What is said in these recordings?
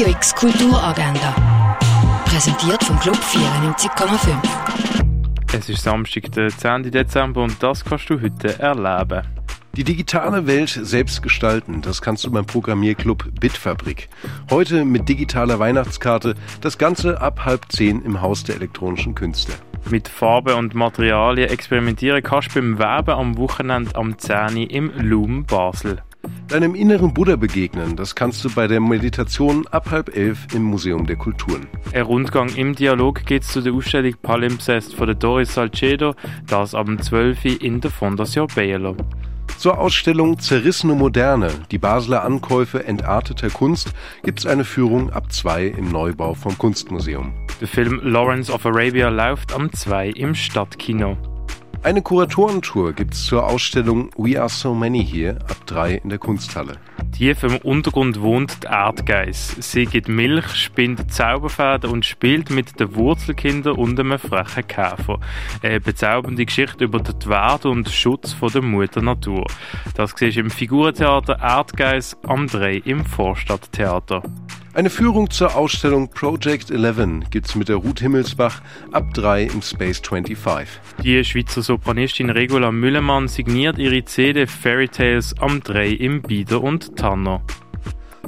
Radio X Kulturagenda. Präsentiert vom Club 94,5. Es ist Samstag, der 10. Dezember und das kannst du heute erleben. Die digitale Welt selbst gestalten, das kannst du beim Programmierclub Bitfabrik. Heute mit digitaler Weihnachtskarte, das Ganze ab halb zehn im Haus der elektronischen Künste. Mit Farbe und Materialien experimentieren kannst du beim Weben am Wochenende am 10. im Loom Basel. Deinem inneren Buddha begegnen, das kannst du bei der Meditation ab halb elf im Museum der Kulturen. Ein Rundgang im Dialog geht zu der Ausstellung Palimpsest von der Doris Salcedo, das ab 12 Uhr in der Fondation Bielo. Zur Ausstellung Zerrissene Moderne, die Basler Ankäufe entarteter Kunst, gibt es eine Führung ab zwei im Neubau vom Kunstmuseum. Der Film Lawrence of Arabia läuft am 2 im Stadtkino. Eine Kuratorentour gibt es zur Ausstellung We Are So Many Here ab 3 in der Kunsthalle. Tief im Untergrund wohnt die Erdgeiss. Sie gibt Milch, spinnt Zauberfäden und spielt mit den Wurzelkindern und einem frechen Käfer. Eine bezaubernde Geschichte über den Wert und Schutz von der Mutter Natur. Das siehst im Figurentheater Erdgeiss am 3 im Vorstadttheater. Eine Führung zur Ausstellung Project 11 gibt's mit der Ruth Himmelsbach ab 3 im Space 25. Die Schweizer Sopranistin Regula Müllemann signiert ihre CD Fairy Tales am 3 im Bieder und Tanner.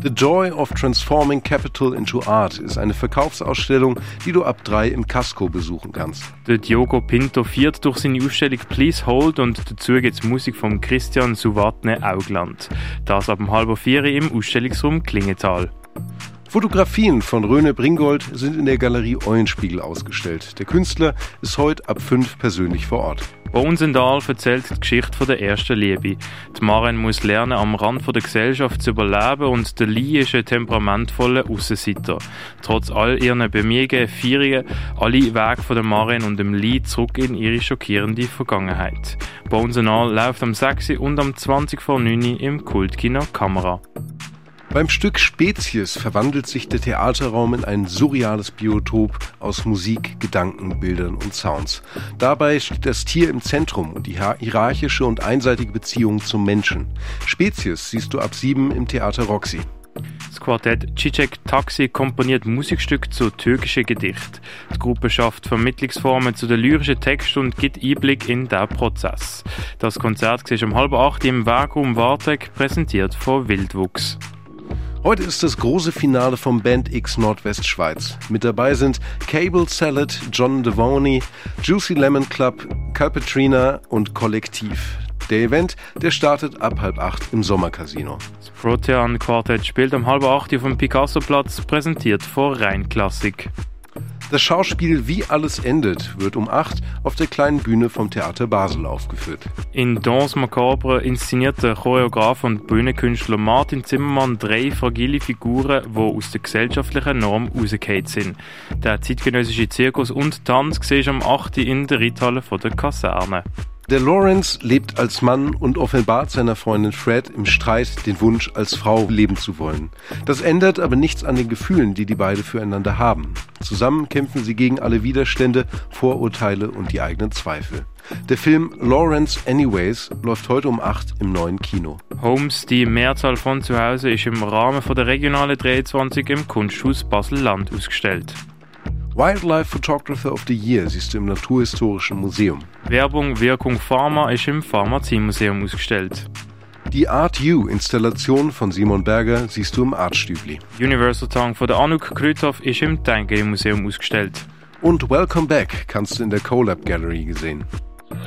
The Joy of Transforming Capital into Art ist eine Verkaufsausstellung, die du ab 3 im Casco besuchen kannst. Der Diogo Pinto führt durch seine Ausstellung Please Hold und dazu gibt's Musik von Christian Suvatne Augland. Das ab halb vier im Ausstellungsraum Klingenthal. Fotografien von Röne Bringold sind in der Galerie Eulenspiegel ausgestellt. Der Künstler ist heute ab 5 persönlich vor Ort. Bones Dahl erzählt die Geschichte von der ersten Liebe. Die Maren muss lernen, am Rand der Gesellschaft zu überleben und der Lee ist ein temperamentvoller Aussenseiter. Trotz all ihren Bemühungen, Feierungen, alle Wege von der Maren und dem Lee zurück in ihre schockierende Vergangenheit. Bones Dahl läuft am 6. und am 20 vor 9 im Kultkino Kamera. Beim Stück Spezies verwandelt sich der Theaterraum in ein surreales Biotop aus Musik, Gedanken, Bildern und Sounds. Dabei steht das Tier im Zentrum und die hierarchische und einseitige Beziehung zum Menschen. Spezies siehst du ab sieben im Theater Roxy. Das Quartett Cicek Taxi komponiert Musikstück zu türkischen Gedicht. Die Gruppe schafft Vermittlungsformen zu den lyrischen Texten und gibt Einblick in den Prozess. Das Konzert ist um halb acht im Werkraum Wartek, präsentiert von Wildwuchs. Heute ist das große Finale vom Band X Nordwestschweiz. Mit dabei sind Cable Salad, John Devoney, Juicy Lemon Club, Calpetrina und Kollektiv. Der Event, der startet ab halb acht im Sommercasino. Das Protean Quartett spielt um halb acht auf dem Picasso-Platz, präsentiert vor Rheinklassik. Das Schauspiel Wie alles endet wird um 8 auf der kleinen Bühne vom Theater Basel aufgeführt. In Danse Macabre inszeniert der Choreograf und Bühnenkünstler Martin Zimmermann drei fragile Figuren, die aus der gesellschaftlichen Norm rausgefallen sind. Der zeitgenössische Zirkus und Tanz siehst am 8. in der Reithalle der Kaserne. Der Lawrence lebt als Mann und offenbart seiner Freundin Fred im Streit den Wunsch, als Frau leben zu wollen. Das ändert aber nichts an den Gefühlen, die die beiden füreinander haben. Zusammen kämpfen sie gegen alle Widerstände, Vorurteile und die eigenen Zweifel. Der Film Lawrence Anyways läuft heute um 8 im neuen Kino. Holmes, die Mehrzahl von zu Hause, ist im Rahmen von der regionalen 23 im Kunsthaus Basel-Land ausgestellt. Wildlife Photographer of the Year siehst du im Naturhistorischen Museum. Werbung Wirkung Pharma ist im Pharmaziemuseum ausgestellt. Die Art U Installation von Simon Berger siehst du im Artstübli. Universal Tongue von der Anuk Krüthoff ist im Tangay Museum ausgestellt. Und Welcome Back kannst du in der CoLab Gallery gesehen.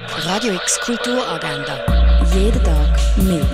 Radio X Kulturagenda. Jeden Tag mehr.